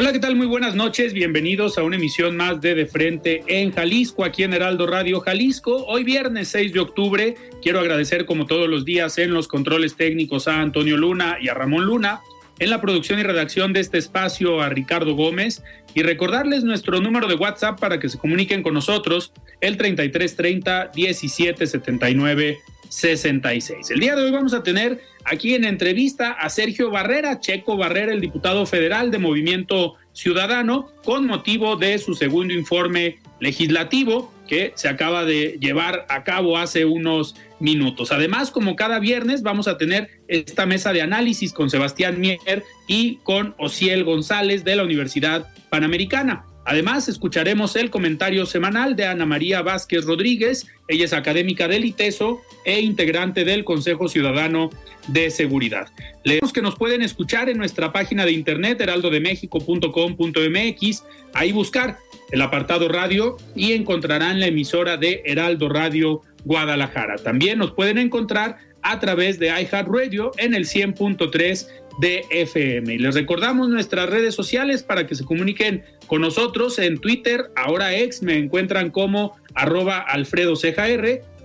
Hola, ¿qué tal? Muy buenas noches. Bienvenidos a una emisión más de De Frente en Jalisco, aquí en Heraldo Radio Jalisco. Hoy viernes 6 de octubre. Quiero agradecer como todos los días en los controles técnicos a Antonio Luna y a Ramón Luna. En la producción y redacción de este espacio a Ricardo Gómez y recordarles nuestro número de WhatsApp para que se comuniquen con nosotros, el 3330 1779 66. El día de hoy vamos a tener aquí en entrevista a Sergio Barrera, Checo Barrera, el diputado federal de Movimiento Ciudadano, con motivo de su segundo informe legislativo que se acaba de llevar a cabo hace unos minutos. Además, como cada viernes, vamos a tener esta mesa de análisis con Sebastián Mier y con Ociel González de la Universidad Panamericana. Además, escucharemos el comentario semanal de Ana María Vázquez Rodríguez. Ella es académica del ITESO e integrante del Consejo Ciudadano de Seguridad. Leemos que nos pueden escuchar en nuestra página de internet heraldodemexico.com.mx. Ahí buscar el apartado radio y encontrarán la emisora de Heraldo Radio Guadalajara. También nos pueden encontrar a través de iHeartRadio en el 100.3 de FM. Y les recordamos nuestras redes sociales para que se comuniquen con nosotros en Twitter, ahora ex, me encuentran como arroba Alfredo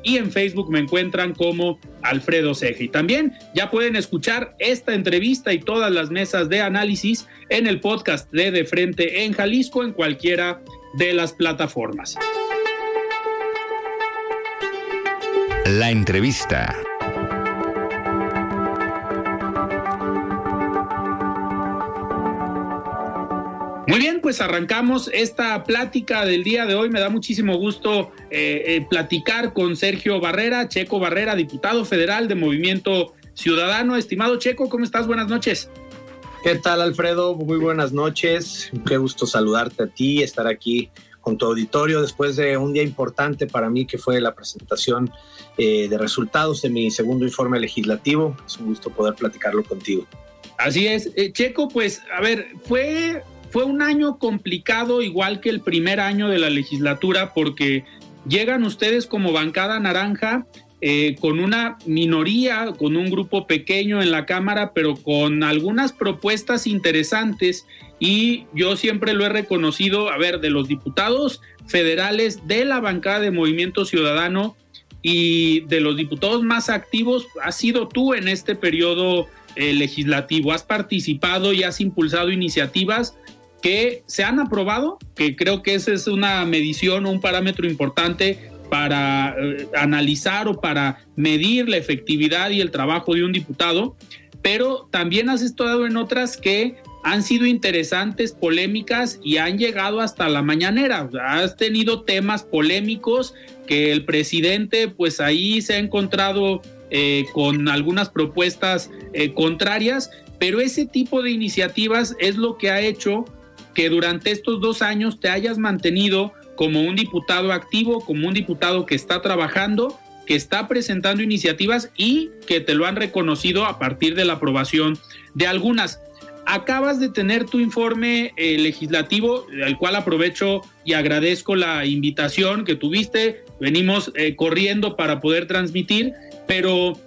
y en Facebook me encuentran como Alfredo Ceja. Y también ya pueden escuchar esta entrevista y todas las mesas de análisis en el podcast de De Frente en Jalisco en cualquiera de las plataformas. La entrevista. Muy bien, pues arrancamos esta plática del día de hoy. Me da muchísimo gusto eh, eh, platicar con Sergio Barrera, Checo Barrera, diputado federal de Movimiento Ciudadano. Estimado Checo, ¿cómo estás? Buenas noches. ¿Qué tal, Alfredo? Muy buenas noches. Qué gusto saludarte a ti, estar aquí con tu auditorio después de un día importante para mí que fue la presentación eh, de resultados de mi segundo informe legislativo. Es un gusto poder platicarlo contigo. Así es. Checo, pues, a ver, fue fue un año complicado, igual que el primer año de la legislatura, porque llegan ustedes como bancada naranja eh, con una minoría, con un grupo pequeño en la Cámara, pero con algunas propuestas interesantes. Y yo siempre lo he reconocido, a ver, de los diputados federales de la bancada de Movimiento Ciudadano y de los diputados más activos, has sido tú en este periodo eh, legislativo. Has participado y has impulsado iniciativas que se han aprobado, que creo que esa es una medición o un parámetro importante para eh, analizar o para medir la efectividad y el trabajo de un diputado, pero también has estado en otras que han sido interesantes, polémicas y han llegado hasta la mañanera. Has tenido temas polémicos que el presidente pues ahí se ha encontrado eh, con algunas propuestas eh, contrarias, pero ese tipo de iniciativas es lo que ha hecho que durante estos dos años te hayas mantenido como un diputado activo, como un diputado que está trabajando, que está presentando iniciativas y que te lo han reconocido a partir de la aprobación de algunas. Acabas de tener tu informe eh, legislativo, al cual aprovecho y agradezco la invitación que tuviste. Venimos eh, corriendo para poder transmitir, pero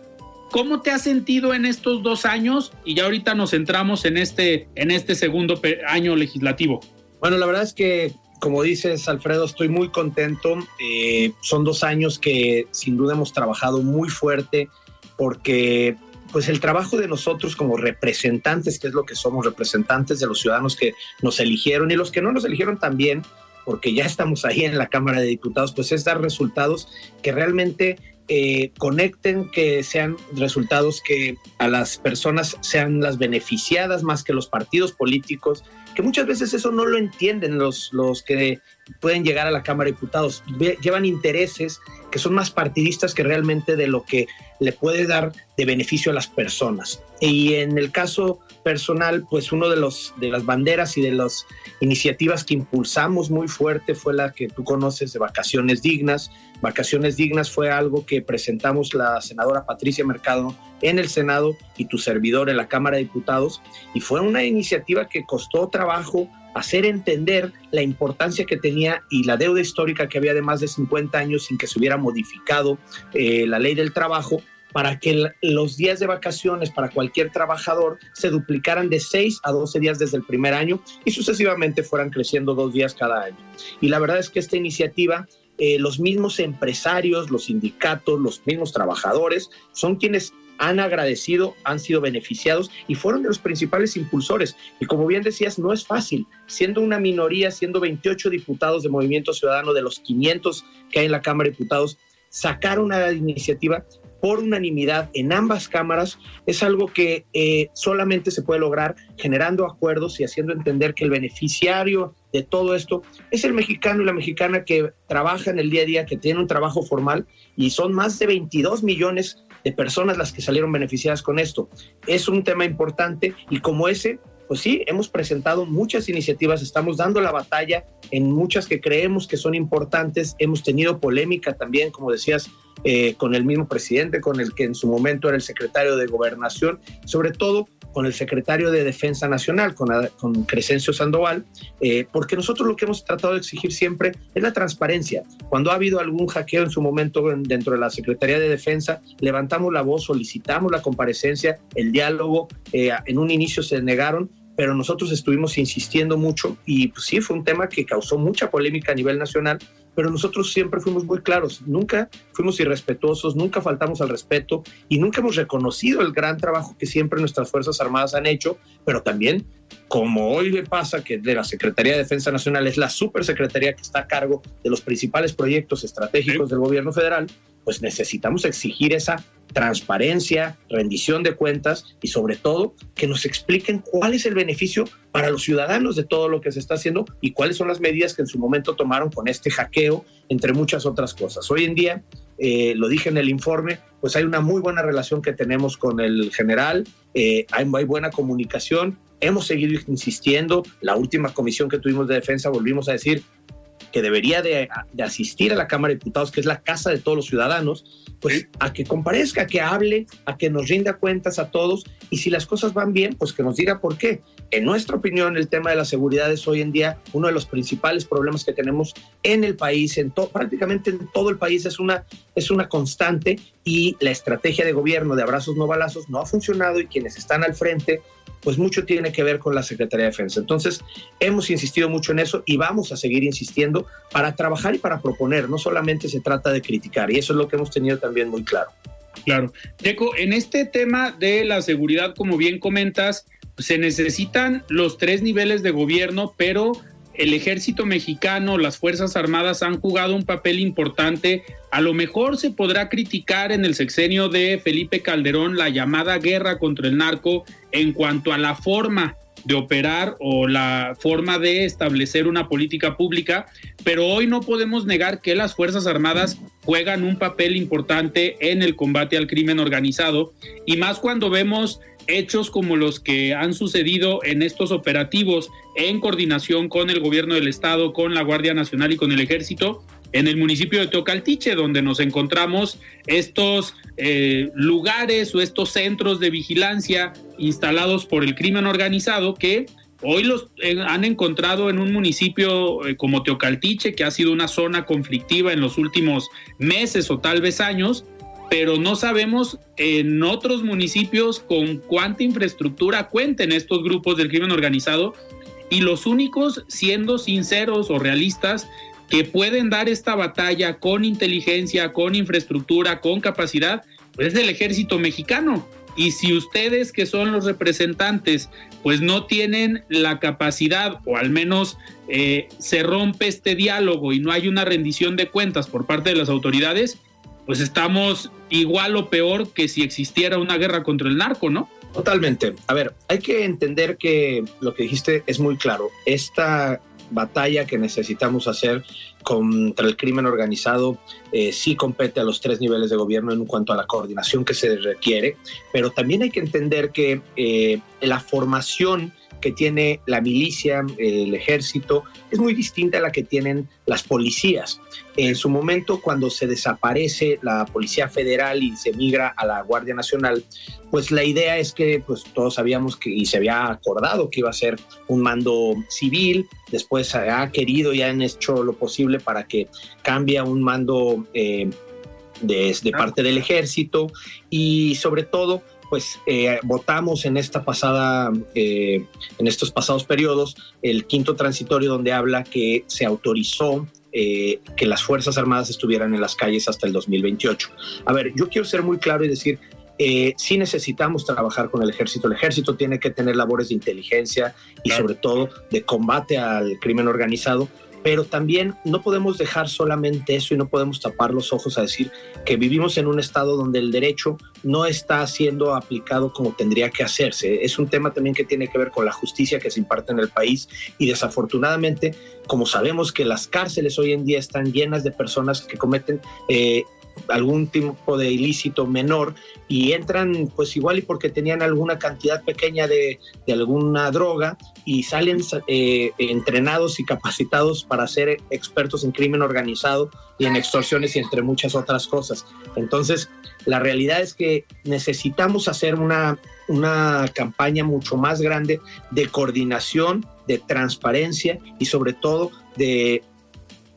¿Cómo te has sentido en estos dos años? Y ya ahorita nos centramos en este, en este segundo año legislativo. Bueno, la verdad es que, como dices, Alfredo, estoy muy contento. Eh, son dos años que sin duda hemos trabajado muy fuerte porque pues el trabajo de nosotros como representantes, que es lo que somos, representantes de los ciudadanos que nos eligieron y los que no nos eligieron también, porque ya estamos ahí en la Cámara de Diputados, pues es dar resultados que realmente eh, conecten, que sean resultados que a las personas sean las beneficiadas más que los partidos políticos, que muchas veces eso no lo entienden los, los que pueden llegar a la Cámara de Diputados. llevan intereses que son más partidistas que realmente de lo que le puede dar de beneficio a las personas. Y en el caso personal, pues uno de los de las banderas y de las iniciativas que impulsamos muy fuerte fue la que tú conoces de vacaciones dignas. Vacaciones dignas fue algo que presentamos la senadora Patricia Mercado en el Senado y tu servidor en la Cámara de Diputados y fue una iniciativa que costó trabajo hacer entender la importancia que tenía y la deuda histórica que había de más de 50 años sin que se hubiera modificado eh, la ley del trabajo para que los días de vacaciones para cualquier trabajador se duplicaran de 6 a 12 días desde el primer año y sucesivamente fueran creciendo dos días cada año. Y la verdad es que esta iniciativa, eh, los mismos empresarios, los sindicatos, los mismos trabajadores, son quienes han agradecido, han sido beneficiados y fueron de los principales impulsores. Y como bien decías, no es fácil, siendo una minoría, siendo 28 diputados de Movimiento Ciudadano de los 500 que hay en la Cámara de Diputados, sacar una iniciativa por unanimidad en ambas cámaras es algo que eh, solamente se puede lograr generando acuerdos y haciendo entender que el beneficiario de todo esto es el mexicano y la mexicana que trabaja en el día a día, que tiene un trabajo formal y son más de 22 millones de personas las que salieron beneficiadas con esto. Es un tema importante y como ese, pues sí, hemos presentado muchas iniciativas, estamos dando la batalla en muchas que creemos que son importantes, hemos tenido polémica también, como decías, eh, con el mismo presidente, con el que en su momento era el secretario de gobernación, sobre todo con el secretario de Defensa Nacional, con, con Crescencio Sandoval, eh, porque nosotros lo que hemos tratado de exigir siempre es la transparencia. Cuando ha habido algún hackeo en su momento dentro de la Secretaría de Defensa, levantamos la voz, solicitamos la comparecencia, el diálogo, eh, en un inicio se negaron, pero nosotros estuvimos insistiendo mucho y pues, sí, fue un tema que causó mucha polémica a nivel nacional, pero nosotros siempre fuimos muy claros, nunca fuimos irrespetuosos, nunca faltamos al respeto y nunca hemos reconocido el gran trabajo que siempre nuestras Fuerzas Armadas han hecho, pero también, como hoy le pasa que de la Secretaría de Defensa Nacional es la supersecretaría que está a cargo de los principales proyectos estratégicos del gobierno federal, pues necesitamos exigir esa transparencia, rendición de cuentas y sobre todo que nos expliquen cuál es el beneficio para los ciudadanos de todo lo que se está haciendo y cuáles son las medidas que en su momento tomaron con este hackeo, entre muchas otras cosas. Hoy en día, eh, lo dije en el informe, pues hay una muy buena relación que tenemos con el general, eh, hay, hay buena comunicación, hemos seguido insistiendo, la última comisión que tuvimos de defensa volvimos a decir, que debería de, asistir a la Cámara de Diputados, que es la casa de todos los ciudadanos, pues a que comparezca, a que hable, a que nos rinda cuentas a todos y si las cosas van bien, pues que nos diga por qué. En nuestra opinión, el tema de la seguridad es hoy en día uno de los principales problemas que tenemos en el país, en prácticamente en todo el país es una, es una constante y la estrategia de gobierno de abrazos no balazos no ha funcionado y quienes están al frente pues mucho tiene que ver con la Secretaría de Defensa. Entonces, hemos insistido mucho en eso y vamos a seguir insistiendo para trabajar y para proponer. No solamente se trata de criticar y eso es lo que hemos tenido también muy claro. Claro. Deco, en este tema de la seguridad, como bien comentas, se necesitan los tres niveles de gobierno, pero el ejército mexicano, las Fuerzas Armadas han jugado un papel importante. A lo mejor se podrá criticar en el sexenio de Felipe Calderón la llamada guerra contra el narco en cuanto a la forma de operar o la forma de establecer una política pública, pero hoy no podemos negar que las Fuerzas Armadas juegan un papel importante en el combate al crimen organizado y más cuando vemos hechos como los que han sucedido en estos operativos en coordinación con el gobierno del estado, con la Guardia Nacional y con el ejército en el municipio de Tocaltiche, donde nos encontramos estos eh, lugares o estos centros de vigilancia instalados por el crimen organizado que hoy los eh, han encontrado en un municipio eh, como Teocaltiche, que ha sido una zona conflictiva en los últimos meses o tal vez años, pero no sabemos en otros municipios con cuánta infraestructura cuenten estos grupos del crimen organizado y los únicos, siendo sinceros o realistas, que pueden dar esta batalla con inteligencia, con infraestructura, con capacidad, pues es el ejército mexicano. Y si ustedes que son los representantes, pues no tienen la capacidad o al menos eh, se rompe este diálogo y no hay una rendición de cuentas por parte de las autoridades, pues estamos igual o peor que si existiera una guerra contra el narco, ¿no? Totalmente. A ver, hay que entender que lo que dijiste es muy claro. Esta batalla que necesitamos hacer contra el crimen organizado eh, sí compete a los tres niveles de gobierno en cuanto a la coordinación que se requiere, pero también hay que entender que eh, la formación que tiene la milicia, el ejército, es muy distinta a la que tienen las policías. En su momento, cuando se desaparece la Policía Federal y se migra a la Guardia Nacional, pues la idea es que pues, todos sabíamos que y se había acordado que iba a ser un mando civil, después se ha querido y han hecho lo posible para que cambie a un mando eh, de, de parte del ejército. Y sobre todo pues eh, votamos en esta pasada, eh, en estos pasados periodos, el quinto transitorio donde habla que se autorizó eh, que las Fuerzas Armadas estuvieran en las calles hasta el 2028. A ver, yo quiero ser muy claro y decir, eh, sí necesitamos trabajar con el ejército. El ejército tiene que tener labores de inteligencia y sobre todo de combate al crimen organizado, pero también no podemos dejar solamente eso y no podemos tapar los ojos a decir que vivimos en un estado donde el derecho no está siendo aplicado como tendría que hacerse. Es un tema también que tiene que ver con la justicia que se imparte en el país y desafortunadamente, como sabemos que las cárceles hoy en día están llenas de personas que cometen eh, algún tipo de ilícito menor y entran pues igual y porque tenían alguna cantidad pequeña de, de alguna droga y salen eh, entrenados y capacitados para ser expertos en crimen organizado y en extorsiones y entre muchas otras cosas. Entonces, la realidad es que necesitamos hacer una, una campaña mucho más grande de coordinación, de transparencia y sobre todo de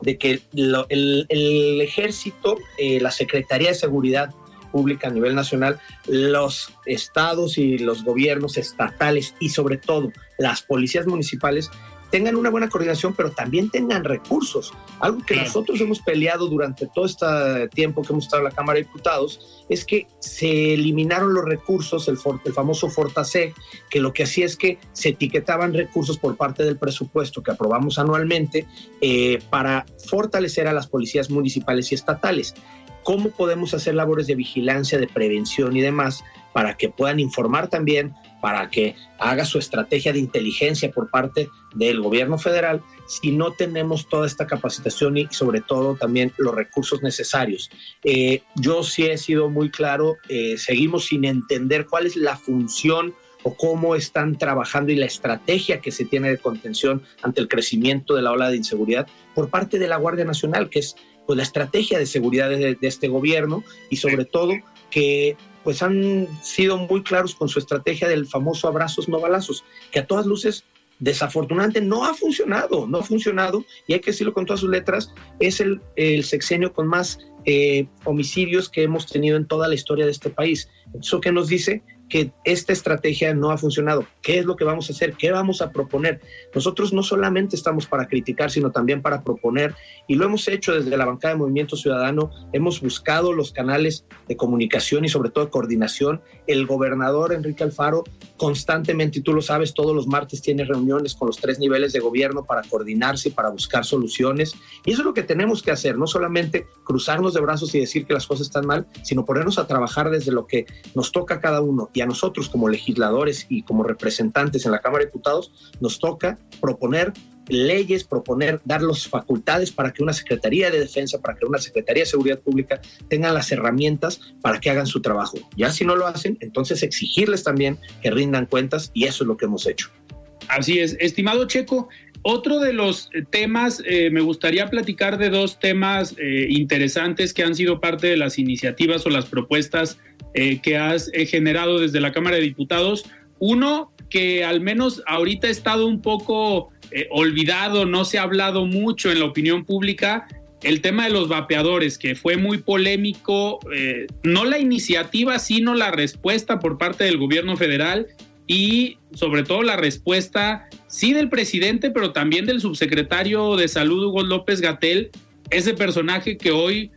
de que el, ejército, eh, la Secretaría de Seguridad Pública a nivel nacional, los estados y los gobiernos estatales y sobre todo las policías municipales tengan una buena coordinación, pero también tengan recursos. Algo que nosotros hemos peleado durante todo este tiempo que hemos estado en la Cámara de Diputados es que se eliminaron los recursos, el, el famoso Fortaseg, que lo que hacía es que se etiquetaban recursos por parte del presupuesto que aprobamos anualmente eh, para fortalecer a las policías municipales y estatales. ¿Cómo podemos hacer labores de vigilancia, de prevención y demás para que puedan informar también para que haga su estrategia de inteligencia por parte del gobierno federal si no tenemos toda esta capacitación y sobre todo también los recursos necesarios. Eh, yo sí he sido muy claro, eh, seguimos sin entender cuál es la función o cómo están trabajando y la estrategia que se tiene de contención ante el crecimiento de la ola de inseguridad por parte de la Guardia Nacional, que es pues, la estrategia de seguridad de, de este gobierno y sobre todo que pues han sido muy claros con su estrategia del famoso abrazos no balazos, que a todas luces desafortunadamente no ha funcionado, no ha funcionado, y hay que decirlo con todas sus letras, es el, sexenio con más eh, homicidios que hemos tenido en toda la historia de este país. ¿Eso qué nos dice? Que esta estrategia no ha funcionado. ¿Qué es lo que vamos a hacer? ¿Qué vamos a proponer? Nosotros no solamente estamos para criticar, sino también para proponer, y lo hemos hecho desde la bancada de Movimiento Ciudadano, hemos buscado los canales de comunicación y sobre todo de coordinación. El gobernador Enrique Alfaro constantemente, y tú lo sabes, todos los martes tiene reuniones con los tres niveles de gobierno para coordinarse y para buscar soluciones. Y eso es lo que tenemos que hacer, no solamente cruzarnos de brazos y decir que las cosas están mal, sino ponernos a trabajar desde lo que nos toca a cada uno y a nosotros como legisladores y como representantes en la Cámara de Diputados nos toca proponer leyes, proponer, dar las facultades para que una Secretaría de Defensa, para que una Secretaría de Seguridad Pública tengan las herramientas para que hagan su trabajo. Ya si no lo hacen, entonces exigirles también que rindan cuentas y eso es lo que hemos hecho. Así es, estimado Checo. Otro de los temas, eh, me gustaría platicar de dos temas eh, interesantes que han sido parte de las iniciativas o las propuestas eh, que has eh, generado desde la Cámara de Diputados. Uno que al menos ahorita ha estado un poco eh, olvidado, no se ha hablado mucho en la opinión pública, el tema de los vapeadores, que fue muy polémico, no la iniciativa, sino la respuesta por parte del gobierno federal y sobre todo la respuesta, sí del presidente, pero también del subsecretario de Salud, Hugo López Gatel, ese personaje que hoy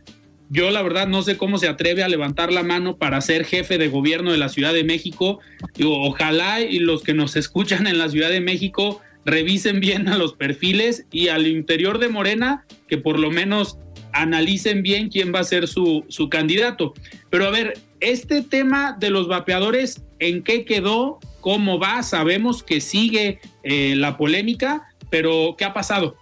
yo la verdad no sé cómo se atreve a levantar la mano para ser jefe de gobierno de la Ciudad de México. ojalá y los que nos escuchan en la Ciudad de México revisen bien a los perfiles y al interior de Morena, que por lo menos analicen bien quién va a ser su, su candidato. Pero a ver, este tema de los vapeadores, ¿en qué quedó? ¿Cómo va? Sabemos que sigue eh, la polémica, pero ¿qué ha pasado?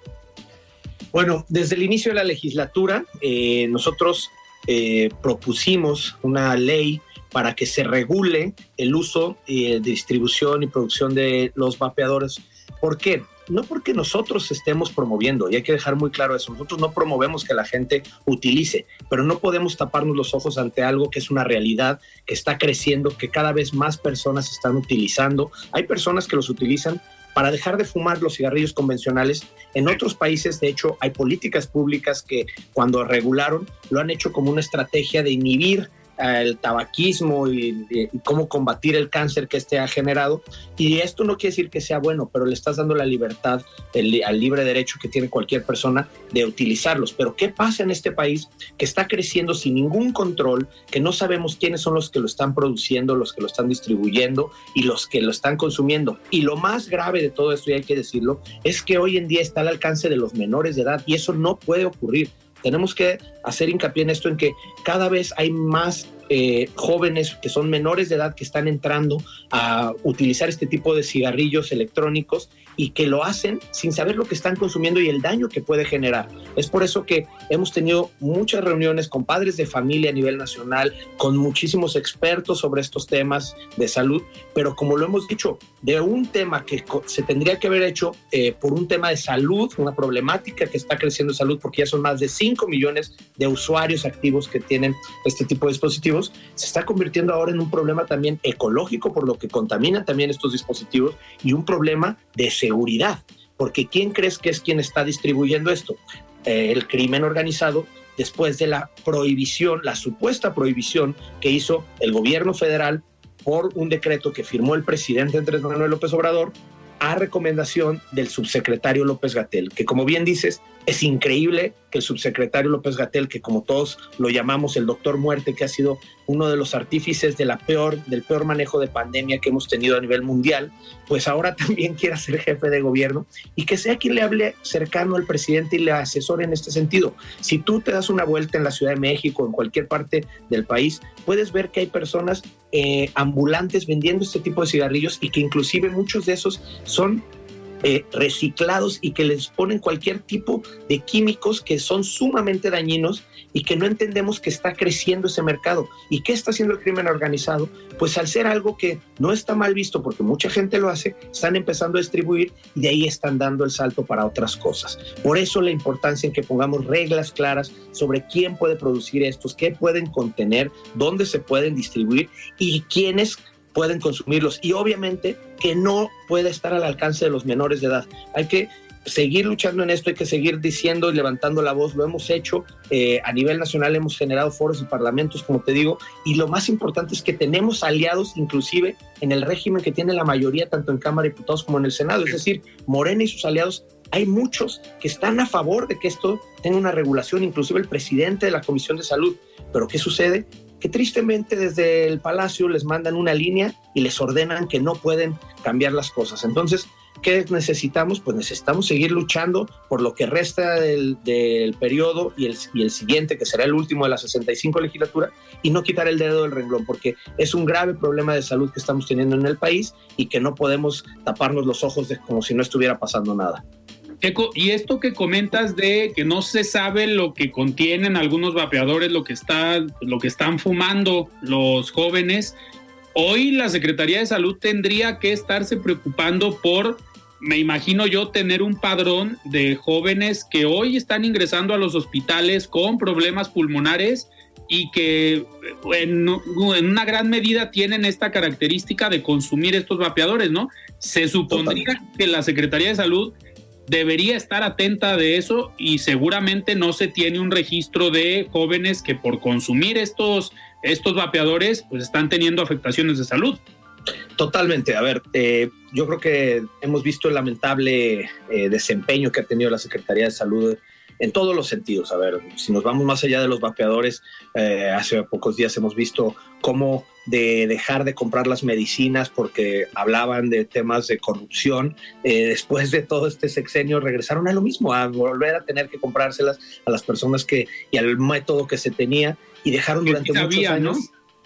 Bueno, desde el inicio de la legislatura, eh, nosotros eh, propusimos una ley para que se regule el uso, de distribución y producción de los vapeadores. ¿Por qué? no porque nosotros estemos promoviendo, y hay que dejar muy claro eso, nosotros no promovemos que la gente utilice, pero no podemos taparnos los ojos ante algo que es una realidad, que está creciendo, que cada vez más personas están utilizando. Hay personas que los utilizan para dejar de fumar los cigarrillos convencionales. En otros países, de hecho, hay políticas públicas que cuando regularon lo han hecho como una estrategia de inhibir el tabaquismo y, cómo combatir el cáncer que este ha generado. Y esto no quiere decir que sea bueno, pero le estás dando la libertad, al libre derecho que tiene cualquier persona de utilizarlos. Pero ¿qué pasa en este país que está creciendo sin ningún control, que no sabemos quiénes son los que lo están produciendo, los que lo están distribuyendo y los que lo están consumiendo? Y lo más grave de todo esto, y hay que decirlo, es que hoy en día está al alcance de los menores de edad y eso no puede ocurrir. Tenemos que hacer hincapié en esto, en que cada vez hay más eh, jóvenes que son menores de edad que están entrando a utilizar este tipo de cigarrillos electrónicos y que lo hacen sin saber lo que están consumiendo y el daño que puede generar. Es por eso que hemos tenido muchas reuniones con padres de familia a nivel nacional, con muchísimos expertos sobre estos temas de salud, pero como lo hemos dicho, de un tema que se tendría que haber hecho eh, por un tema de salud, una problemática que está creciendo de salud, porque ya son más de 5 millones de usuarios activos que tienen este tipo de dispositivos, se está convirtiendo ahora en un problema también ecológico, por lo que contaminan también estos dispositivos, y un problema de seguridad, porque ¿quién crees que es quien está distribuyendo esto? Eh, el crimen organizado después de la prohibición, la supuesta prohibición que hizo el gobierno federal por un decreto que firmó el presidente Andrés Manuel López Obrador a recomendación del subsecretario López Gatel, que como bien dices, es increíble que el subsecretario López Gatel, que como todos lo llamamos el doctor muerte, que ha sido uno de los artífices de la peor, del peor manejo de pandemia que hemos tenido a nivel mundial, pues ahora también quiera ser jefe de gobierno y que sea quien le hable cercano al presidente y le asesore en este sentido. Si tú te das una vuelta en la Ciudad de México, en cualquier parte del país, puedes ver que hay personas eh, ambulantes vendiendo este tipo de cigarrillos y que inclusive muchos de esos son eh, reciclados y que les ponen cualquier tipo de químicos que son sumamente dañinos y que no entendemos que está creciendo ese mercado. ¿Y qué está haciendo el crimen organizado? Pues al ser algo que no está mal visto porque mucha gente lo hace, están empezando a distribuir y de ahí están dando el salto para otras cosas. Por eso la importancia en que pongamos reglas claras sobre quién puede producir estos, qué pueden contener, dónde se pueden distribuir y quiénes pueden consumirlos y obviamente que no puede estar al alcance de los menores de edad. Hay que seguir luchando en esto, hay que seguir diciendo y levantando la voz. Lo hemos hecho eh, a nivel nacional, hemos generado foros y parlamentos, como te digo, y lo más importante es que tenemos aliados inclusive en el régimen que tiene la mayoría, tanto en Cámara de Diputados como en el Senado. Es decir, Morena y sus aliados hay muchos que están a favor de que esto tenga una regulación, inclusive el presidente de la Comisión de Salud. Pero ¿qué sucede? Que tristemente desde el Palacio les mandan una línea y les ordenan que no pueden cambiar las cosas. Entonces, ¿qué necesitamos? Pues necesitamos seguir luchando por lo que resta del, periodo y el, y el, siguiente, que será el último de la 65 legislatura, y no quitar el dedo del renglón, porque es un grave problema de salud que estamos teniendo en el país y que no podemos taparnos los ojos de, como si no estuviera pasando nada y esto que comentas de que no se sabe lo que contienen algunos vapeadores, lo que, está, lo que están fumando los jóvenes, hoy la Secretaría de Salud tendría que estarse preocupando por, me imagino yo, tener un padrón de jóvenes que hoy están ingresando a los hospitales con problemas pulmonares y que en, en, una gran medida tienen esta característica de consumir estos vapeadores, ¿no? Se supondría que la Secretaría de Salud debería estar atenta de eso y seguramente no se tiene un registro de jóvenes que por consumir estos, estos vapeadores pues están teniendo afectaciones de salud. Totalmente. A ver, eh, yo creo que hemos visto el lamentable eh, desempeño que ha tenido la Secretaría de Salud en todos los sentidos. A ver, si nos vamos más allá de los vapeadores, eh, hace pocos días hemos visto cómo de dejar de comprar las medicinas porque hablaban de temas de corrupción, eh, después de todo este sexenio regresaron a lo mismo, a volver a tener que comprárselas a las personas que y al método que se tenía y dejaron durante muchos años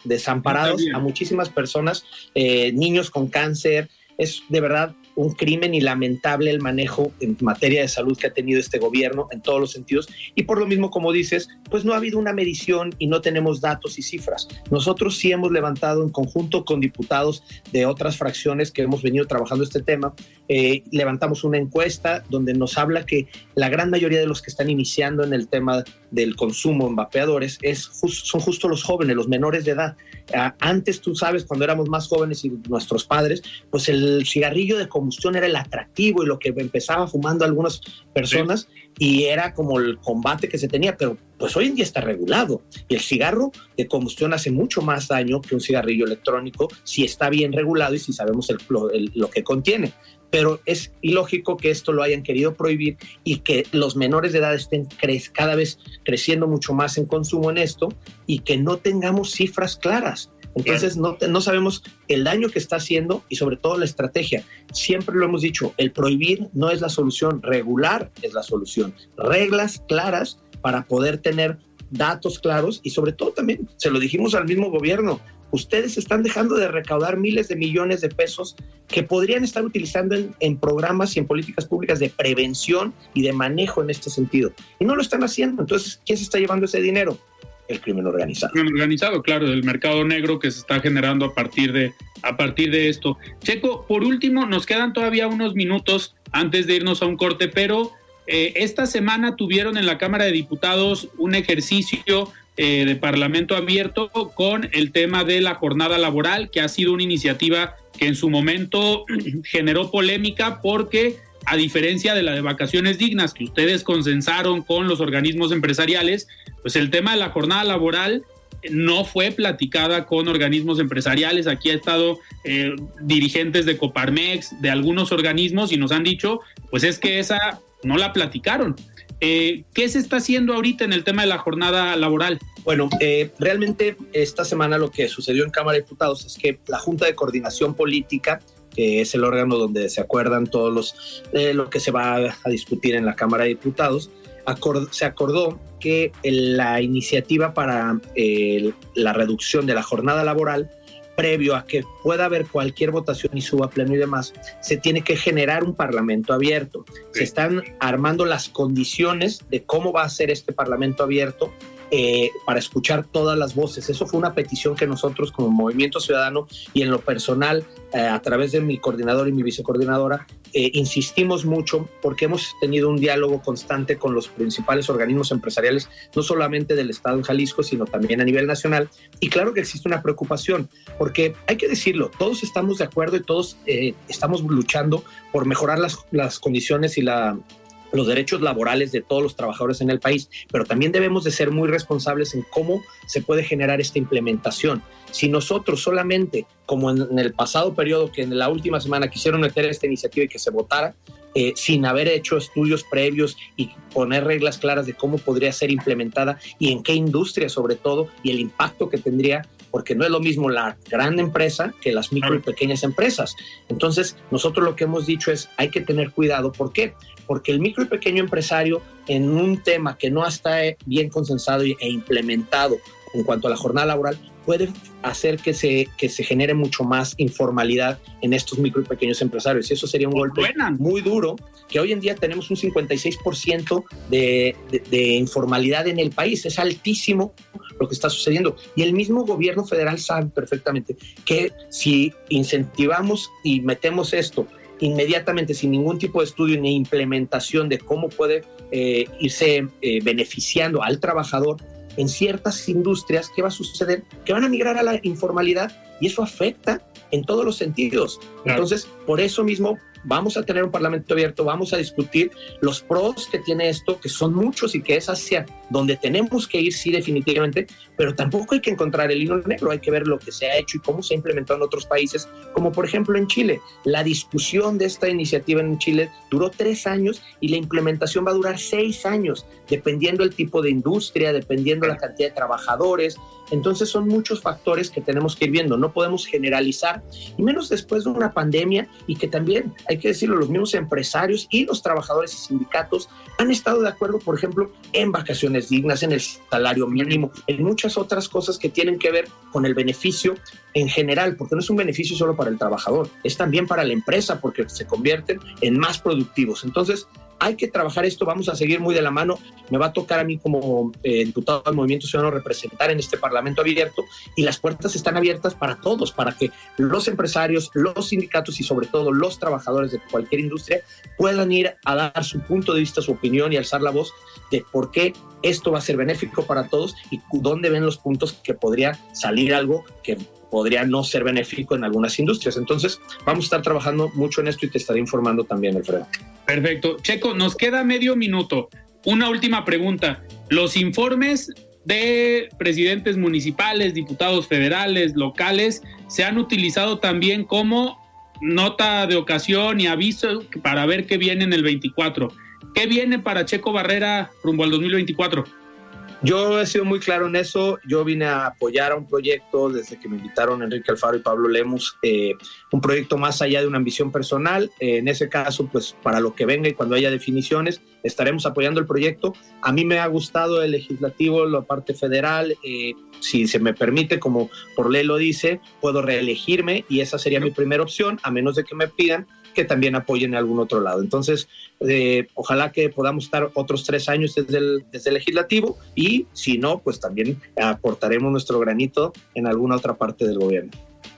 desamparados a muchísimas personas, eh, niños con cáncer. Es de verdad un crimen y lamentable el manejo en materia de salud que ha tenido este gobierno en todos los sentidos. Y por lo mismo, como dices, pues no ha habido una medición y no tenemos datos y cifras. Nosotros sí hemos levantado en conjunto con diputados de otras fracciones que hemos venido trabajando este tema, eh, levantamos una encuesta donde nos habla que la gran mayoría de los que están iniciando en el tema del consumo en vapeadores es son justo los jóvenes, los menores de edad. Ah, antes, tú sabes, cuando éramos más jóvenes y nuestros padres, pues el cigarrillo de combustión era el atractivo y lo que empezaba fumando algunas personas y era como el combate que se tenía, pero pues hoy en día está regulado. Y el cigarro de combustión hace mucho más daño que un cigarrillo electrónico si está bien regulado y si sabemos lo que contiene pero es ilógico que esto lo hayan querido prohibir y que los menores de edad estén cada vez creciendo mucho más en consumo en esto y que no tengamos cifras claras. Entonces no, no sabemos el daño que está haciendo y sobre todo la estrategia. Siempre lo hemos dicho, el prohibir no es la solución, regular es la solución. Reglas claras para poder tener datos claros y sobre todo también, se lo dijimos al mismo gobierno, ustedes están dejando de recaudar miles de millones de pesos que podrían estar utilizando en, programas y en políticas públicas de prevención y de manejo en este sentido. Y no lo están haciendo. Entonces, ¿quién se está llevando ese dinero? El crimen organizado. El crimen organizado, claro, del mercado negro que se está generando a partir de, a partir de esto. Checo, por último, nos quedan todavía unos minutos antes de irnos a un corte, pero eh, esta semana tuvieron en la Cámara de Diputados un ejercicio eh, de Parlamento Abierto con el tema de la jornada laboral, que ha sido una iniciativa que en su momento generó polémica porque a diferencia de la de vacaciones dignas que ustedes consensaron con los organismos empresariales, pues el tema de la jornada laboral no fue platicada con organismos empresariales. Aquí ha estado eh, dirigentes de Coparmex, de algunos organismos y nos han dicho, pues es que esa no la platicaron. Eh, ¿Qué se está haciendo ahorita en el tema de la jornada laboral? Bueno, eh, realmente esta semana lo que sucedió en Cámara de Diputados es que la Junta de Coordinación Política, que es el órgano donde se acuerdan todos los eh, lo que se va a discutir en la Cámara de Diputados, se acordó que la iniciativa para la reducción de la jornada laboral previo a que pueda haber cualquier votación y suba pleno y demás, se tiene que generar un parlamento abierto. Se están armando las condiciones de cómo va a ser este parlamento abierto eh, para escuchar todas las voces. Eso fue una petición que nosotros como Movimiento Ciudadano y en lo personal, eh, a través de mi coordinador y mi vicecoordinadora, eh, insistimos mucho porque hemos tenido un diálogo constante con los principales organismos empresariales, no solamente del Estado de Jalisco, sino también a nivel nacional. Y claro que existe una preocupación, porque hay que decirlo, todos estamos de acuerdo y todos estamos luchando por mejorar las, las condiciones y la los derechos laborales de todos los trabajadores en el país, pero también debemos de ser muy responsables en cómo se puede generar esta implementación. Si nosotros solamente, como en, el pasado periodo, que en la última semana quisieron meter esta iniciativa y que se votara, eh, sin haber hecho estudios previos y poner reglas claras de cómo podría ser implementada y en qué industria sobre todo y el impacto que tendría, porque no es lo mismo la gran empresa que las micro y pequeñas empresas. Entonces, nosotros lo que hemos dicho es, hay que tener cuidado. ¿Por qué? porque el micro y pequeño empresario en un tema que no está bien consensado e implementado en cuanto a la jornada laboral puede hacer que se, que se genere mucho más informalidad en estos micro y pequeños empresarios. Y eso sería un golpe muy duro, que hoy en día tenemos un 56% de, de, de informalidad en el país. Es altísimo lo que está sucediendo. Y el mismo gobierno federal sabe perfectamente que si incentivamos y metemos esto inmediatamente sin ningún tipo de estudio ni implementación de cómo puede eh, irse eh, beneficiando al trabajador en ciertas industrias, ¿qué va a suceder? Que van a migrar a la informalidad y eso afecta en todos los sentidos. Entonces, por eso mismo vamos a tener un parlamento abierto, vamos a discutir los pros que tiene esto, que son muchos y que es hacia donde tenemos que ir, sí, definitivamente, pero tampoco hay que encontrar el hilo negro, hay que ver lo que se ha hecho y cómo se ha implementado en otros países, como por ejemplo en Chile. La discusión de esta iniciativa en Chile duró tres años y la implementación va a durar seis años, dependiendo el tipo de industria, dependiendo la cantidad de trabajadores. Entonces son muchos factores que tenemos que ir viendo, no podemos generalizar, y menos después de una pandemia y que también, hay que decirlo, los mismos empresarios y los trabajadores y sindicatos han estado de acuerdo, por ejemplo, en vacaciones dignas, en el salario mínimo, en muchas otras cosas que tienen que ver con el beneficio en general, porque no es un beneficio solo para el trabajador, es también para la empresa, porque se convierten en más productivos. Entonces, hay que trabajar esto, vamos a seguir muy de la mano. Me va a tocar a mí como eh, diputado del Movimiento Ciudadano representar en este Parlamento abierto y las puertas están abiertas para todos, para que los empresarios, los sindicatos y sobre todo los trabajadores de cualquier industria puedan ir a dar su punto de vista, su opinión y alzar la voz de por qué esto va a ser benéfico para todos y dónde ven los puntos que podría salir algo que podría no ser benéfico en algunas industrias. Entonces, vamos a estar trabajando mucho en esto y te estaré informando también, Alfredo. Perfecto. Checo, nos queda medio minuto. Una última pregunta. Los informes de presidentes municipales, diputados federales, locales, se han utilizado también como nota de ocasión y aviso para ver qué viene en el 24. ¿Qué viene para Checo Barrera rumbo al 2024? Yo he sido muy claro en eso. Yo vine a apoyar a un proyecto desde que me invitaron Enrique Alfaro y Pablo Lemus, eh, un proyecto más allá de una ambición personal. Eh, en ese caso, pues para lo que venga y cuando haya definiciones, estaremos apoyando el proyecto. A mí me ha gustado el legislativo, la parte federal. Eh, si se me permite, como por ley lo dice, puedo reelegirme y esa sería mi primera opción, a menos de que me pidan que también apoyen en algún otro lado. Entonces, eh, ojalá que podamos estar otros tres años desde el, desde el legislativo y si no, pues también aportaremos nuestro granito en alguna otra parte del gobierno.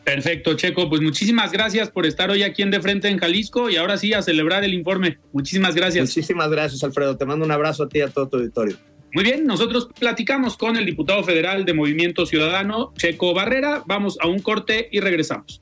Perfecto, Checo. Pues muchísimas gracias por estar hoy aquí en De Frente en Jalisco y ahora sí a celebrar el informe. Muchísimas gracias. Muchísimas gracias, Alfredo. Te mando un abrazo a ti y a todo tu auditorio. Muy bien, nosotros platicamos con el diputado federal de Movimiento Ciudadano, Checo Barrera. Vamos a un corte y regresamos.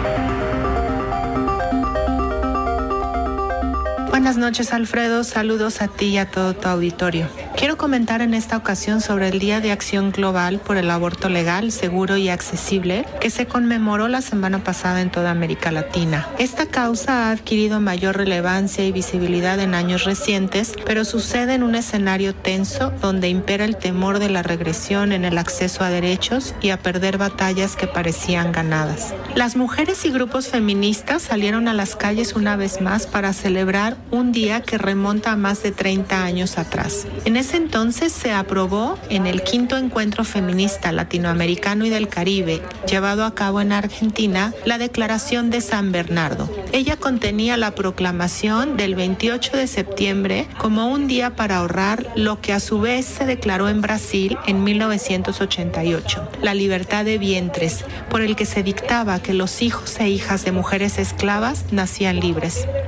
Buenas noches, Alfredo. Saludos a ti y a todo tu auditorio. Quiero comentar en esta ocasión sobre el Día de Acción Global por el Aborto Legal, Seguro y Accesible, que se conmemoró la semana pasada en toda América Latina. Esta causa ha adquirido mayor relevancia y visibilidad en años recientes, pero sucede en un escenario tenso donde impera el temor de la regresión en el acceso a derechos y a perder batallas que parecían ganadas. Las mujeres y grupos feministas salieron a las calles una vez más para celebrar un día que remonta a más de 30 años atrás. En ese entonces se aprobó en el quinto encuentro feminista latinoamericano y del Caribe, llevado a cabo en Argentina, la Declaración de San Bernardo. Ella contenía la proclamación del 28 de septiembre como un día para ahorrar lo que a su vez se declaró en Brasil en 1988, la libertad de vientres, por el que se dictaba que los hijos e hijas de mujeres esclavas nacían libres.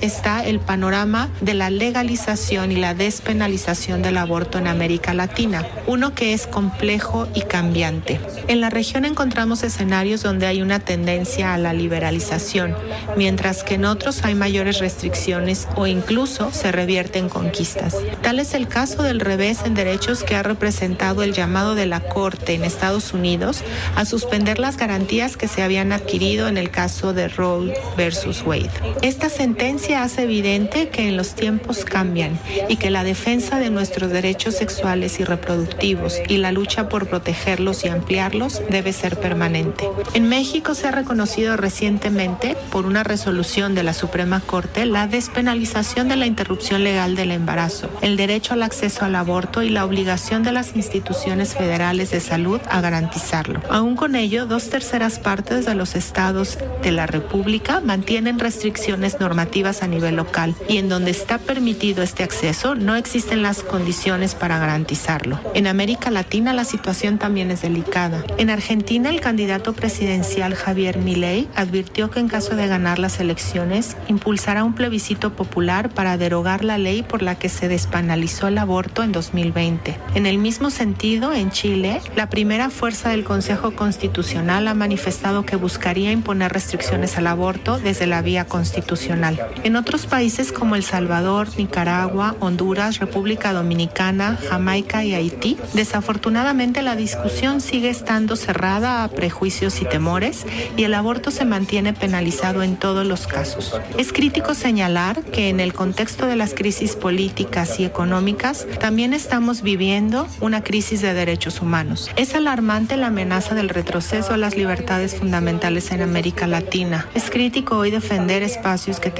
Está el panorama de la legalización y la despenalización del aborto en América Latina, uno que es complejo y cambiante. En la región encontramos escenarios donde hay una tendencia a la liberalización, mientras que en otros hay mayores restricciones o incluso se revierten conquistas. Tal es el caso del revés en derechos que ha representado el llamado de la Corte en Estados Unidos a suspender las garantías que se habían adquirido en el caso de Roe versus Wade. Esta sentencia hace evidente que en los tiempos cambian y que la defensa de nuestros derechos sexuales y reproductivos y la lucha por protegerlos y ampliarlos debe ser permanente. En México se ha reconocido recientemente por una resolución de la Suprema Corte la despenalización de la interrupción legal del embarazo, el derecho al acceso al aborto y la obligación de las instituciones federales de salud a garantizarlo. Aún con ello, dos terceras partes de los estados de la República mantienen restricciones normativas a nivel local y en donde está permitido este acceso no existen las condiciones para garantizarlo. En América Latina la situación también es delicada. En Argentina el candidato presidencial Javier Milei advirtió que en caso de ganar las elecciones impulsará un plebiscito popular para derogar la ley por la que se despenalizó el aborto en 2020. En el mismo sentido, en Chile, la primera fuerza del Consejo Constitucional ha manifestado que buscaría imponer restricciones al aborto desde la vía constitucional. En otros países como El Salvador, Nicaragua, Honduras, República Dominicana, Jamaica y Haití, desafortunadamente la discusión sigue estando cerrada a prejuicios y temores y el aborto se mantiene penalizado en todos los casos. Es crítico señalar que en el contexto de las crisis políticas y económicas también estamos viviendo una crisis de derechos humanos. Es alarmante la amenaza del retroceso a las libertades fundamentales en América Latina. Es crítico hoy defender espacios que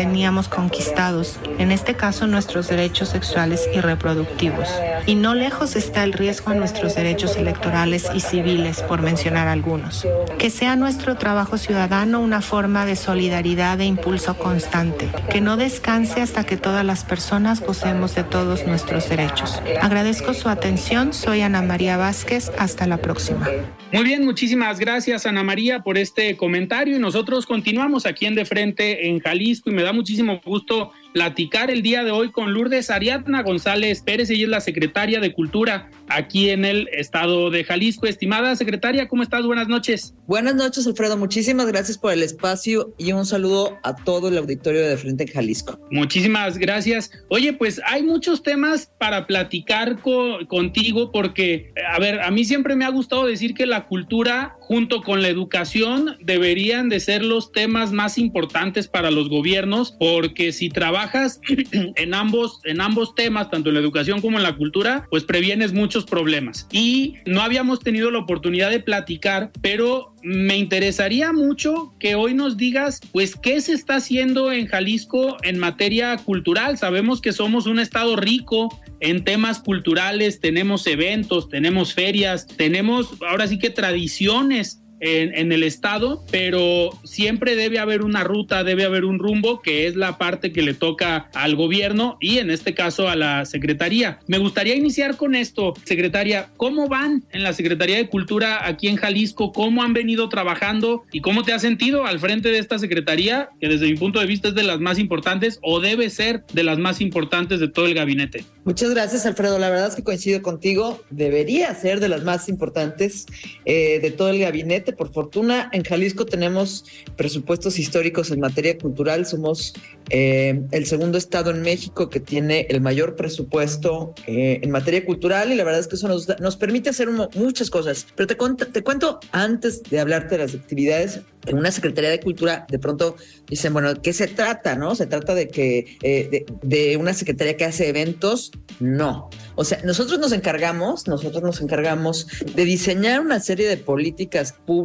conquistados, en este caso nuestros derechos sexuales y reproductivos. Y no lejos está el riesgo a nuestros derechos electorales y civiles, por mencionar algunos. Que sea nuestro trabajo ciudadano una forma de solidaridad e impulso constante, que no descanse hasta que todas las personas gocemos de todos nuestros derechos. Agradezco su atención, soy Ana María Vázquez, hasta la próxima. Muy bien, muchísimas gracias Ana María por este comentario y nosotros continuamos aquí en De Frente en Jalisco y me da muchísimo gusto platicar el día de hoy con Lourdes Ariadna González Pérez, ella es la secretaria de Cultura aquí en el estado de Jalisco. Estimada secretaria, ¿cómo estás? Buenas noches. Buenas noches, Alfredo. Muchísimas gracias por el espacio y un saludo a todo el auditorio de Frente en Jalisco. Muchísimas gracias. Oye, pues hay muchos temas para platicar contigo porque, a ver, a mí siempre me ha gustado decir que la cultura junto con la educación deberían de ser los temas más importantes para los gobiernos porque si trabajas en ambos en ambos temas tanto en la educación como en la cultura pues previenes muchos problemas y no habíamos tenido la oportunidad de platicar pero me interesaría mucho que hoy nos digas, pues, qué se está haciendo en Jalisco en materia cultural. Sabemos que somos un estado rico en temas culturales, tenemos eventos, tenemos ferias, tenemos ahora sí que tradiciones en, el estado, pero siempre debe haber una ruta, debe haber un rumbo, que es la parte que le toca al gobierno y en este caso a la Secretaría. Me gustaría iniciar con esto, Secretaria, ¿cómo van en la Secretaría de Cultura aquí en Jalisco? ¿Cómo han venido trabajando y cómo te has sentido al frente de esta Secretaría, que desde mi punto de vista es de las más importantes o debe ser de las más importantes de todo el gabinete? Muchas gracias, Alfredo. La verdad es que coincido contigo, debería ser de las más importantes eh, de todo el gabinete por fortuna, en Jalisco tenemos presupuestos históricos en materia cultural. Somos eh, el segundo estado en México que tiene el mayor presupuesto eh, en materia cultural y la verdad es que eso nos, nos permite hacer muchas cosas. Pero te, te cuento, antes de hablarte de las actividades, en una Secretaría de Cultura de pronto dicen, bueno, ¿qué se trata? ¿No? ¿Se trata de que eh, de, de, una Secretaría que hace eventos? No. O sea, nosotros nos encargamos, nosotros nos encargamos de diseñar una serie de políticas públicas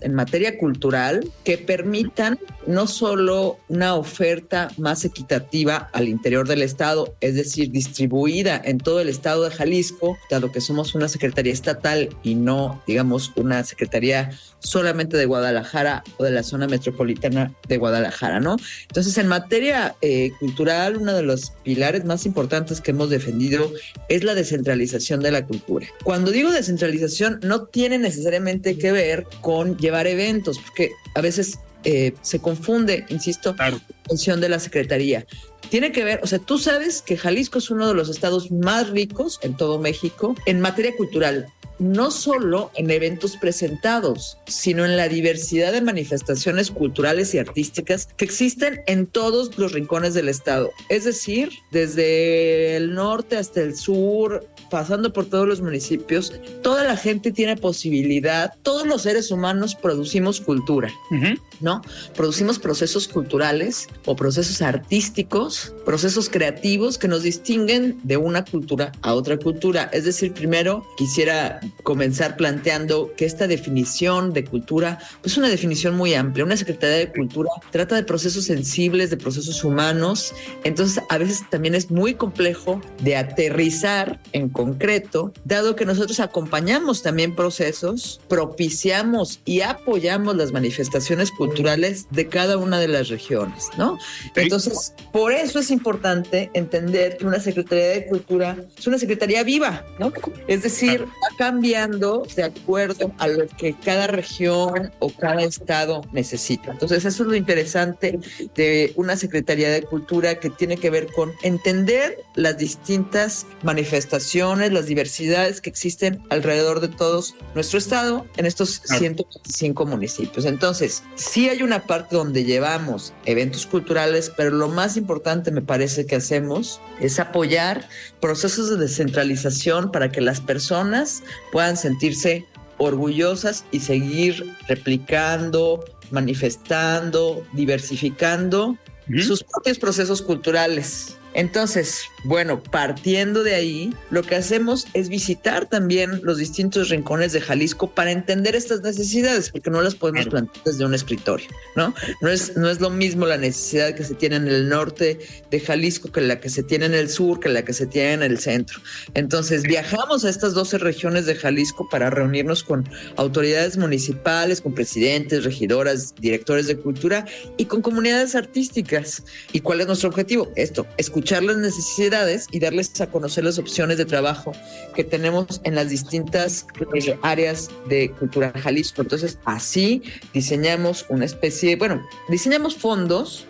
en materia cultural que permitan no solo una oferta más equitativa al interior del Estado, es decir, distribuida en todo el Estado de Jalisco, dado que somos una Secretaría estatal y no, digamos, una Secretaría solamente de Guadalajara o de la zona metropolitana de Guadalajara, ¿no? Entonces, en materia eh, cultural, uno de los pilares más importantes que hemos defendido es la descentralización de la cultura. Cuando digo descentralización, no tiene necesariamente que ver con llevar eventos, porque a veces eh, se confunde, insisto, la función de la Secretaría. Tiene que ver, o sea, tú sabes que Jalisco es uno de los estados más ricos en todo México en materia cultural no solo en eventos presentados, sino en la diversidad de manifestaciones culturales y artísticas que existen en todos los rincones del estado. Es decir, desde el norte hasta el sur, pasando por todos los municipios, toda la gente tiene posibilidad, todos los seres humanos producimos cultura, ¿no? Producimos procesos culturales o procesos artísticos, procesos creativos que nos distinguen de una cultura a otra cultura. Es decir, primero quisiera comenzar planteando que esta definición de cultura es una definición muy amplia. Una Secretaría de Cultura trata de procesos sensibles, de procesos humanos, entonces a veces también es muy complejo de aterrizar en concreto, dado que nosotros acompañamos también procesos, propiciamos y apoyamos las manifestaciones culturales de cada una de las regiones, ¿no? Entonces, por eso es importante entender que una Secretaría de Cultura es una Secretaría viva, ¿no? Es decir, va cambiando de acuerdo a lo que cada región o cada estado necesita. Entonces, eso es lo interesante de una Secretaría de Cultura que tiene que ver con entender las distintas manifestaciones, las diversidades que existen alrededor de todos nuestro estado en estos 125 municipios. Entonces, sí hay una parte donde llevamos eventos culturales, pero lo más importante me parece que hacemos es apoyar procesos de descentralización para que las personas puedan sentirse orgullosas y seguir replicando, manifestando, diversificando sus propios procesos culturales. Entonces, bueno, partiendo de ahí, lo que hacemos es visitar también los distintos rincones de Jalisco para entender estas necesidades, porque no las podemos plantear desde un escritorio, ¿no? No es, no es lo mismo la necesidad que se tiene en el norte de Jalisco que la que se tiene en el sur, que la que se tiene en el centro. Entonces, viajamos a estas 12 regiones de Jalisco para reunirnos con autoridades municipales, con presidentes, regidoras, directores de cultura y con comunidades artísticas. ¿Y cuál es nuestro objetivo? Esto, escuchar escuchar las necesidades y darles a conocer las opciones de trabajo que tenemos en las distintas eh, áreas de cultura Jalisco. Entonces, así diseñamos una especie, bueno, diseñamos fondos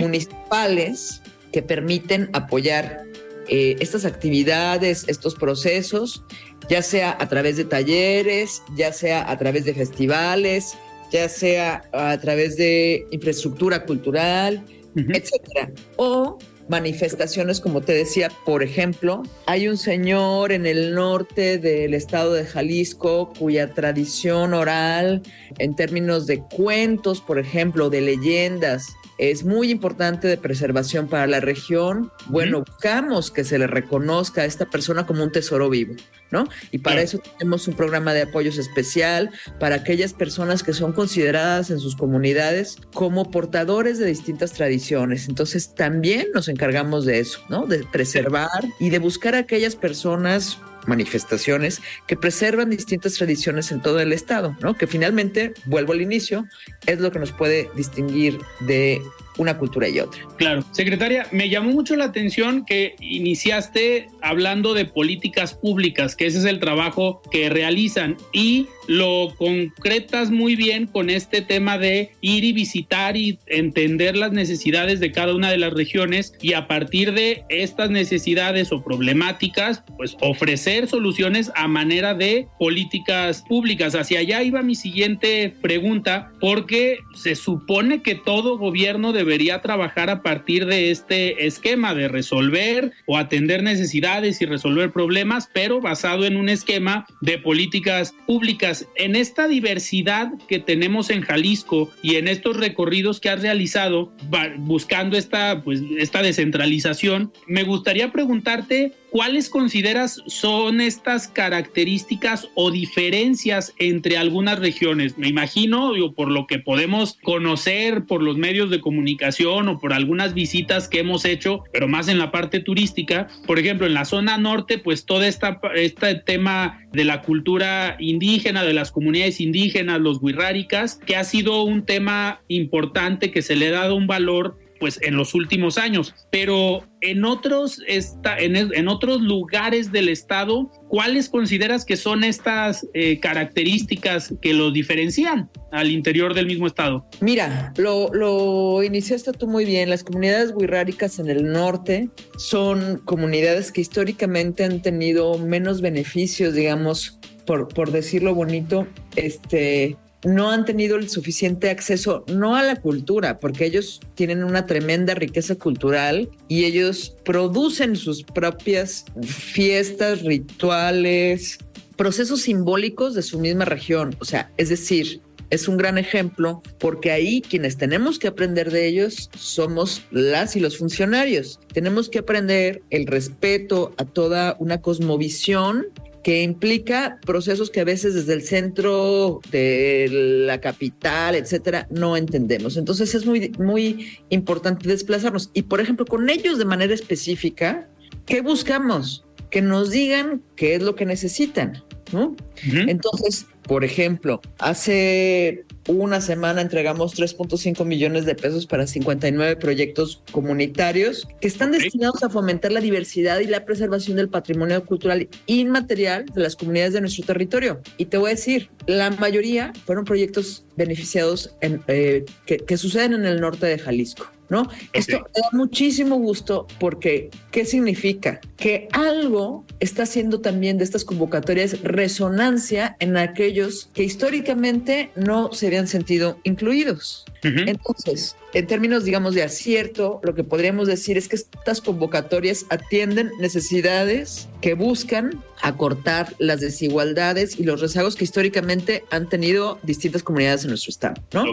municipales que permiten apoyar eh, estas actividades, estos procesos, ya sea a través de talleres, ya sea a través de festivales, ya sea a través de infraestructura cultural, etcétera. O manifestaciones, como te decía, por ejemplo, hay un señor en el norte del estado de Jalisco cuya tradición oral, en términos de cuentos, por ejemplo, de leyendas, es muy importante de preservación para la región. Bueno, buscamos que se le reconozca a esta persona como un tesoro vivo, ¿no? Y para eso tenemos un programa de apoyos especial para aquellas personas que son consideradas en sus comunidades como portadores de distintas tradiciones. Entonces también nos encargamos de eso, ¿no? De preservar y de buscar a aquellas personas manifestaciones que preservan distintas tradiciones en todo el estado, ¿no? Que finalmente, vuelvo al inicio, es lo que nos puede distinguir de una cultura y otra. Claro, secretaria, me llamó mucho la atención que iniciaste hablando de políticas públicas, que ese es el trabajo que realizan y lo concretas muy bien con este tema de ir y visitar y entender las necesidades de cada una de las regiones y a partir de estas necesidades o problemáticas, pues ofrecer soluciones a manera de políticas públicas. Hacia allá iba mi siguiente pregunta, porque se supone que todo gobierno debería trabajar a partir de este esquema de resolver o atender necesidades y resolver problemas, pero basado en un esquema de políticas públicas en esta diversidad que tenemos en Jalisco y en estos recorridos que has realizado buscando esta, pues, esta descentralización, me gustaría preguntarte ¿Cuáles consideras son estas características o diferencias entre algunas regiones? Me imagino, por lo que podemos conocer por los medios de comunicación o por algunas visitas que hemos hecho, pero más en la parte turística. Por ejemplo, en la zona norte, pues todo esta, este tema de la cultura indígena, de las comunidades indígenas, los huirráricas, que ha sido un tema importante que se le ha dado un valor pues en los últimos años. Pero en otros, en, en, otros lugares del estado, ¿cuáles consideras que son estas eh, características que los diferencian al interior del mismo estado? Mira, lo, lo iniciaste tú muy bien. Las comunidades wixárikas en el norte son comunidades que históricamente han tenido menos beneficios, digamos, por, por decirlo bonito, este, no han tenido el suficiente acceso, no a la cultura, porque ellos tienen una tremenda riqueza cultural y ellos producen sus propias fiestas, rituales, procesos simbólicos de su misma región. O sea, es decir, es un gran ejemplo porque ahí quienes tenemos que aprender de ellos somos las y los funcionarios. Tenemos que aprender el respeto a toda una cosmovisión que implica procesos que a veces desde el centro de la capital, etcétera, no entendemos. Entonces es muy, muy importante desplazarnos. Y por ejemplo, con ellos de manera específica, ¿qué buscamos? Que nos digan qué es lo que necesitan. ¿no? Entonces, por ejemplo, hace una semana entregamos 3.5 millones de pesos para 59 proyectos comunitarios que están destinados a fomentar la diversidad y la preservación del patrimonio cultural inmaterial de las comunidades de nuestro territorio. Y te voy a decir, la mayoría fueron proyectos beneficiados en, eh, que, que suceden en el norte de Jalisco. ¿No? Esto me da muchísimo gusto porque, ¿qué significa? Que algo está haciendo también de estas convocatorias resonancia en aquellos que históricamente no se habían sentido incluidos. Entonces, en términos, digamos, de acierto, lo que podríamos decir es que estas convocatorias atienden necesidades que buscan acortar las desigualdades y los rezagos que históricamente han tenido distintas comunidades en nuestro estado, ¿no?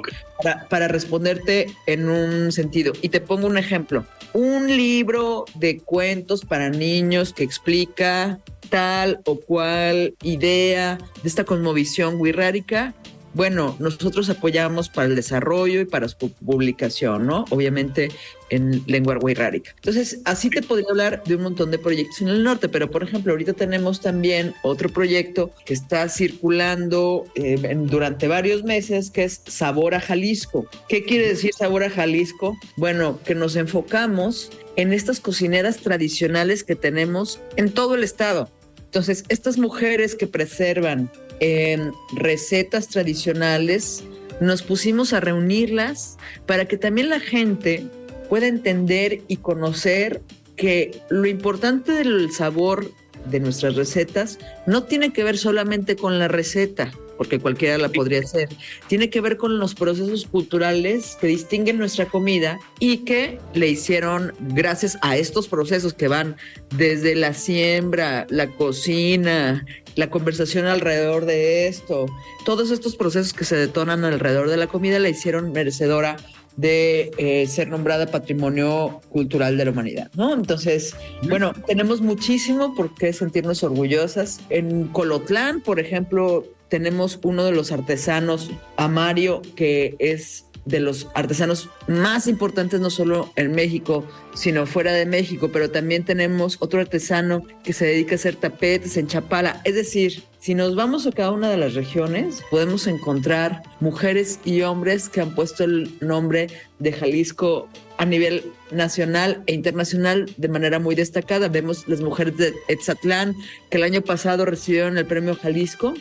Para, para responderte en un sentido. Y te pongo un ejemplo. Un libro de cuentos para niños que explica tal o cual idea de esta cosmovisión wixárika bueno, nosotros apoyamos para el desarrollo y para su publicación, ¿no? Obviamente en lengua wixárika. Entonces, así te podría hablar de un montón de proyectos en el norte, pero por ejemplo, ahorita tenemos también otro proyecto que está circulando eh, durante varios meses, que es Sabor a Jalisco. ¿Qué quiere decir Sabor a Jalisco? Bueno, que nos enfocamos en estas cocineras tradicionales que tenemos en todo el estado. Entonces, estas mujeres que preservan en recetas tradicionales, nos pusimos a reunirlas para que también la gente pueda entender y conocer que lo importante del sabor de nuestras recetas no tiene que ver solamente con la receta, porque cualquiera la podría hacer. Tiene que ver con los procesos culturales que distinguen nuestra comida y que le hicieron, gracias a estos procesos que van desde la siembra, la cocina, la conversación alrededor de esto, todos estos procesos que se detonan alrededor de la comida la hicieron merecedora de eh, ser nombrada Patrimonio Cultural de la Humanidad, ¿no? Entonces, bueno, tenemos muchísimo por qué sentirnos orgullosas. En Colotlán, por ejemplo, tenemos uno de los artesanos, Amario, que es de los artesanos más importantes no solo en México, sino fuera de México, pero también tenemos otro artesano que se dedica a hacer tapetes en Chapala. Es decir, si nos vamos a cada una de las regiones, podemos encontrar mujeres y hombres que han puesto el nombre de Jalisco a nivel nacional e internacional de manera muy destacada. Vemos las mujeres de Etzatlán que el año pasado recibieron el premio Jalisco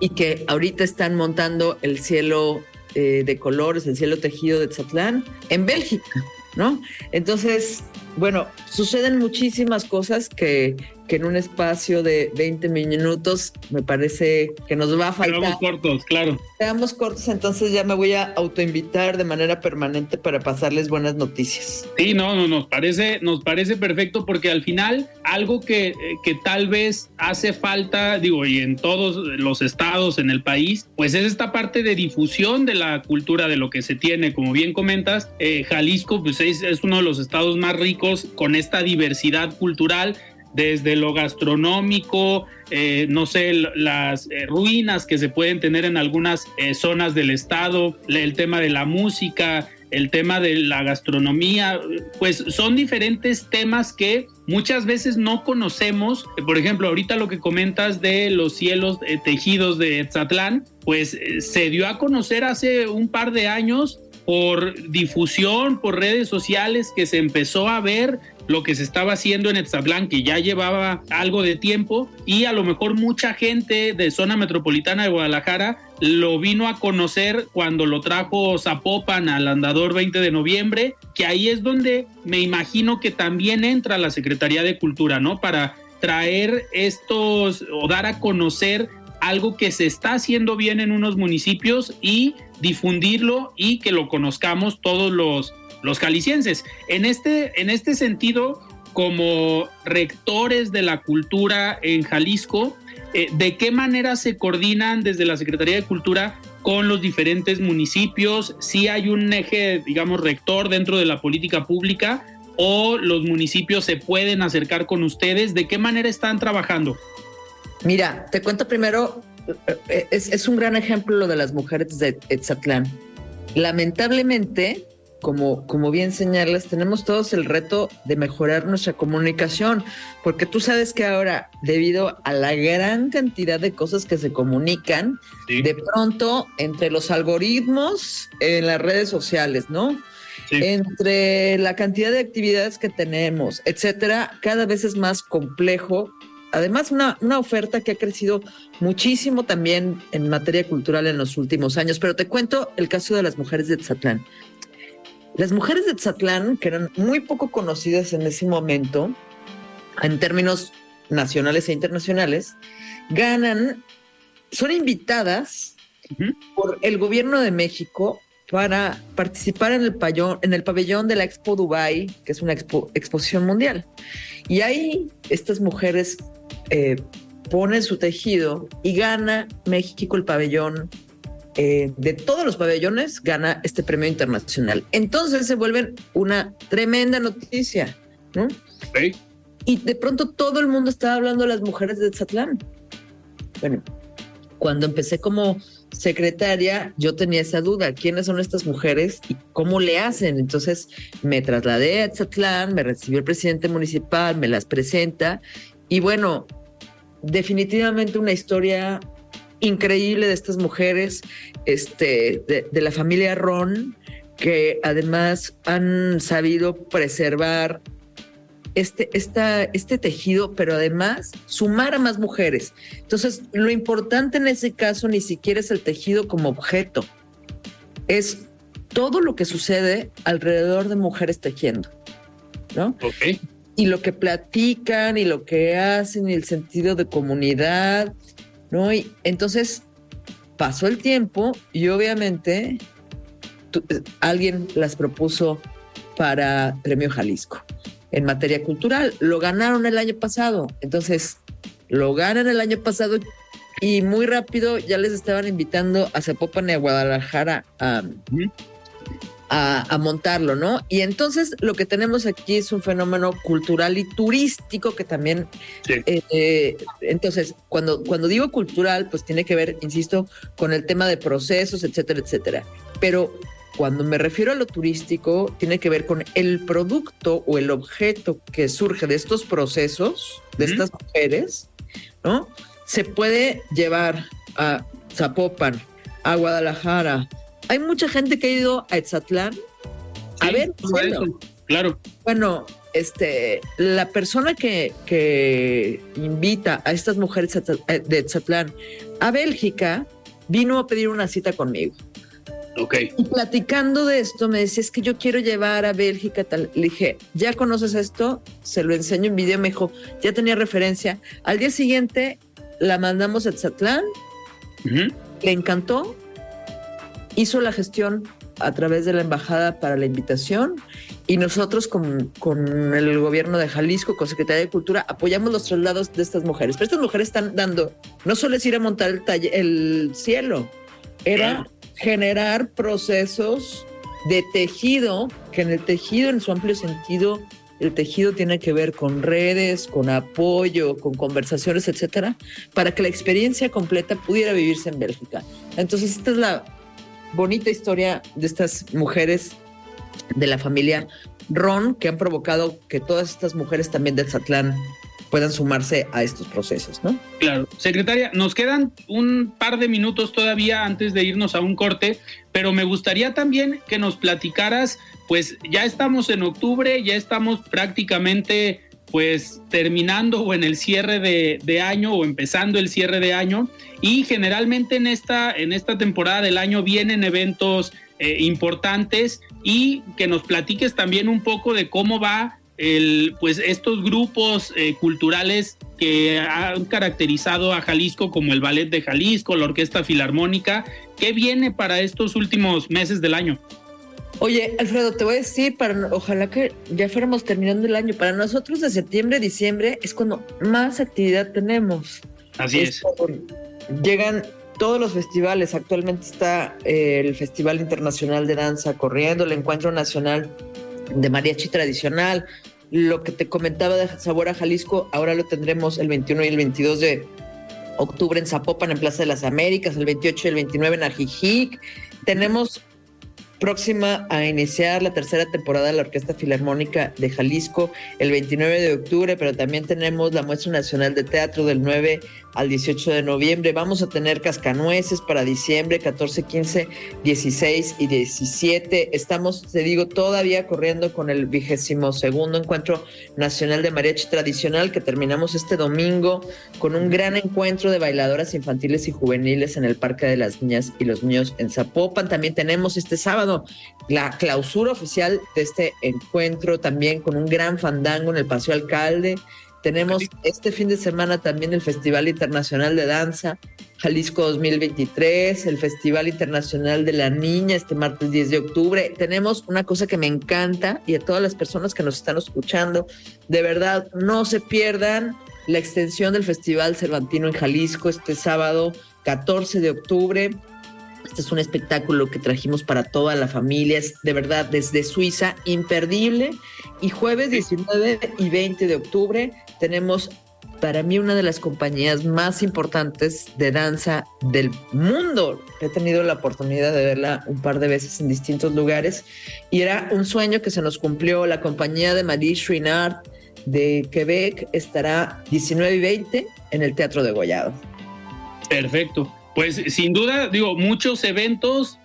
y que ahorita están montando el cielo eh, de colores, el cielo tejido de Etzatlán en Bélgica, ¿no? Entonces, bueno, suceden muchísimas cosas que, que en un espacio de 20 minutos me parece que nos va a faltar. Quedamos cortos, claro. Quedamos cortos, entonces ya me voy a autoinvitar de manera permanente para pasarles buenas noticias. Sí, no, no, nos parece, nos parece perfecto porque al final algo que, que tal vez hace falta, digo, y en todos los estados en el país, pues es esta parte de difusión de la cultura, de lo que se tiene. Como bien comentas, eh, Jalisco pues es, es uno de los estados más ricos con esta diversidad cultural desde lo gastronómico, eh, no sé, las eh, ruinas que se pueden tener en algunas eh, zonas del estado, el tema de la música, el tema de la gastronomía, pues son diferentes temas que muchas veces no conocemos. Por ejemplo, ahorita lo que comentas de los cielos tejidos de Etzatlán, pues se dio a conocer hace un par de años por difusión, por redes sociales, que se empezó a ver lo que se estaba haciendo en Etzatlán, que ya llevaba algo de tiempo, y a lo mejor mucha gente de zona metropolitana de Guadalajara lo vino a conocer cuando lo trajo Zapopan al andador 20 de noviembre, que ahí es donde me imagino que también entra la Secretaría de Cultura, ¿no? Para traer estos o dar a conocer algo que se está haciendo bien en unos municipios y difundirlo y que lo conozcamos todos los los jaliscienses. En este, en este sentido, como rectores de la cultura en Jalisco, eh, ¿de qué manera se coordinan desde la Secretaría de Cultura con los diferentes municipios? Si hay un eje, digamos, rector dentro de la política pública o los municipios se pueden acercar con ustedes? ¿De qué manera están trabajando? Mira, te cuento primero, eh, es, es un gran ejemplo lo de las mujeres de Etzatlán. Lamentablemente, como, como bien señalas, tenemos todos el reto de mejorar nuestra comunicación, porque tú sabes que ahora, debido a la gran cantidad de cosas que se comunican, de pronto entre los algoritmos en las redes sociales, ¿no? Entre la cantidad de actividades que tenemos, etcétera, cada vez es más complejo además una, una, oferta que ha crecido muchísimo también en materia cultural en los últimos años. Pero te cuento el caso de las mujeres de Tzatlán. Las mujeres de Tzatlán, que eran muy poco conocidas en ese momento, en términos nacionales e internacionales, ganan, son invitadas por el gobierno de México para participar en el, pabellón, en el pabellón de la Expo Dubai, que es una exposición mundial. Y ahí estas mujeres eh, ponen su tejido y gana México el pabellón eh, de todos los pabellones gana este premio internacional. Entonces se vuelven una tremenda noticia, ¿no? Y de pronto todo el mundo estaba hablando de las mujeres de Tzatlán. Bueno, cuando empecé como secretaria, yo tenía esa duda, ¿quiénes son estas mujeres y cómo le hacen? Entonces me trasladé a Tzatlán, me recibió el presidente municipal, me las presenta y bueno, definitivamente una historia increíble de estas mujeres este, de, la familia Ron, que además han sabido preservar este, este tejido, pero además sumar a más mujeres. Entonces, lo importante en ese caso ni siquiera es el tejido como objeto, es todo lo que sucede alrededor de mujeres tejiendo, ¿no? Ok. Y lo que platican y lo que hacen y el sentido de comunidad ¿no? Y entonces pasó el tiempo y obviamente alguien las propuso para Premio Jalisco en materia cultural. Lo ganaron el año pasado. Entonces, lo ganan el año pasado y muy rápido ya les estaban invitando a Zapopan y a Guadalajara a, a, montarlo, ¿no? Y entonces lo que tenemos aquí es un fenómeno cultural y turístico que también, eh, eh, entonces, cuando, cuando digo cultural, pues tiene que ver, insisto, con el tema de procesos, etcétera, etcétera. Pero cuando me refiero a lo turístico, tiene que ver con el producto o el objeto que surge de estos procesos, de estas mujeres, ¿no? Se puede llevar a Zapopan, a Guadalajara, hay mucha gente que ha ido a Etzatlán a ver. claro. Bueno, este, la persona que, que invita a estas mujeres de Etzatlán a Bélgica vino a pedir una cita conmigo. Ok. Y platicando de esto, me decía, es que yo quiero llevar a Bélgica tal. Le dije, ¿ya conoces esto? Se lo enseño en video. Me dijo, ya tenía referencia. Al día siguiente la mandamos a Etzatlán. Le encantó hizo la gestión a través de la embajada para la invitación y nosotros con, con, el gobierno de Jalisco, con Secretaría de Cultura, apoyamos los traslados de estas mujeres. Pero estas mujeres están dando, no solo es ir a montar el, el cielo, era generar procesos de tejido, que en el tejido, en su amplio sentido, el tejido tiene que ver con redes, con apoyo, con conversaciones, etcétera, para que la experiencia completa pudiera vivirse en Bélgica. Entonces, esta es la bonita historia de estas mujeres de la familia Ron, que han provocado que todas estas mujeres también de Zatlán puedan sumarse a estos procesos, ¿no? Claro. Secretaria, nos quedan un par de minutos todavía antes de irnos a un corte, pero me gustaría también que nos platicaras, pues ya estamos en octubre, ya estamos prácticamente pues terminando o en el cierre de, año o empezando el cierre de año y generalmente en esta, en esta temporada del año vienen eventos eh, importantes y que nos platiques también un poco de cómo va el, pues estos grupos eh, culturales que han caracterizado a Jalisco como el Ballet de Jalisco, la Orquesta Filarmónica, ¿qué viene para estos últimos meses del año? Oye, Alfredo, te voy a decir, para, ojalá que ya fuéramos terminando el año. Para nosotros de septiembre, diciembre es cuando más actividad tenemos. Así es. Llegan todos los festivales. Actualmente está eh, el Festival Internacional de Danza corriendo, el Encuentro Nacional de Mariachi Tradicional. Lo que te comentaba de Sabor a Jalisco, ahora lo tendremos el 21 y el 22 de octubre en Zapopan, en Plaza de las Américas, el 28 y el 29 en Ajijic. Tenemos próxima a iniciar la tercera temporada de la Orquesta Filarmónica de Jalisco el 29 de octubre, pero también tenemos la Muestra Nacional de Teatro del 9 al 18 de noviembre. Vamos a tener cascanueces para diciembre 14, 15, 16 y 17. Estamos, te digo, todavía corriendo con el vigésimo segundo encuentro nacional de mariachi tradicional que terminamos este domingo con un gran encuentro de bailadoras infantiles y juveniles en el Parque de las Niñas y los Niños en Zapopan. También tenemos este sábado la clausura oficial de este encuentro también con un gran fandango en el Paseo Alcalde tenemos este fin de semana también el Festival Internacional de Danza Jalisco 2023, el Festival Internacional de la Niña este martes 10 de octubre. Tenemos una cosa que me encanta y a todas las personas que nos están escuchando, de verdad, no se pierdan la extensión del Festival Cervantino en Jalisco este sábado 14 de octubre. Este es un espectáculo que trajimos para toda la familia, es de verdad desde Suiza, imperdible. Y jueves 19 y 20 de octubre tenemos para mí una de las compañías más importantes de danza del mundo. He tenido la oportunidad de verla un par de veces en distintos lugares y era un sueño que se nos cumplió. La compañía de Marie Chouinard de Quebec estará 19 y 20 en el Teatro de Gollado. Perfecto. Pues sin duda, digo, muchos eventos,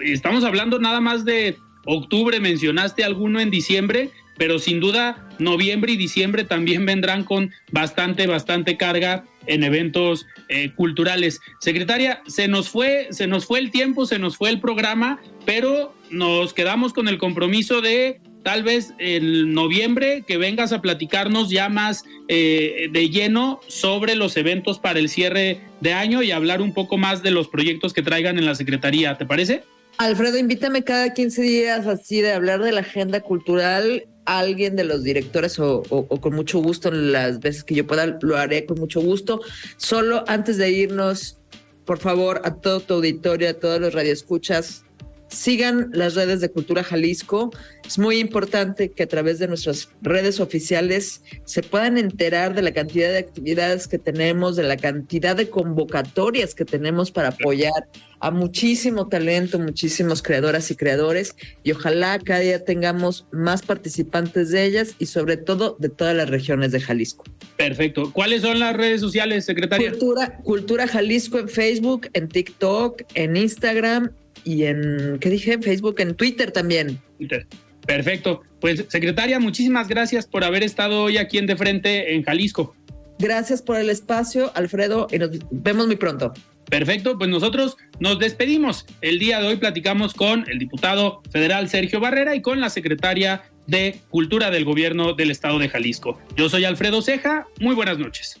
estamos hablando nada más de octubre, mencionaste alguno en diciembre, pero sin duda noviembre y diciembre también vendrán con bastante, bastante carga en eventos eh, culturales. Secretaria, se nos fue, se nos fue el tiempo, se nos fue el programa, pero nos quedamos con el compromiso de tal vez en noviembre que vengas a platicarnos ya más eh, de lleno sobre los eventos para el cierre de año y hablar un poco más de los proyectos que traigan en la Secretaría, ¿te parece? Alfredo, invítame cada 15 días así de hablar de la agenda cultural alguien de los directores o, con mucho gusto las veces que yo pueda lo haré con mucho gusto. Solo antes de irnos, por favor, a todo tu auditorio, a todos los radioescuchas, sigan las redes de Cultura Jalisco. Es muy importante que a través de nuestras redes oficiales se puedan enterar de la cantidad de actividades que tenemos, de la cantidad de convocatorias que tenemos para apoyar a muchísimo talento, muchísimos creadoras y creadores y ojalá cada día tengamos más participantes de ellas y sobre todo de todas las regiones de Jalisco. Perfecto. ¿Cuáles son las redes sociales, secretaria? Cultura, Cultura Jalisco en Facebook, en TikTok, en Instagram y en, ¿qué dije? En Facebook, en Twitter también. Twitter. Perfecto. Pues, secretaria, muchísimas gracias por haber estado hoy aquí en De Frente en Jalisco. Gracias por el espacio, Alfredo, y nos vemos muy pronto. Perfecto, pues nosotros nos despedimos. El día de hoy platicamos con el diputado federal Sergio Barrera y con la secretaria de Cultura del Gobierno del Estado de Jalisco. Yo soy Alfredo Ceja, muy buenas noches.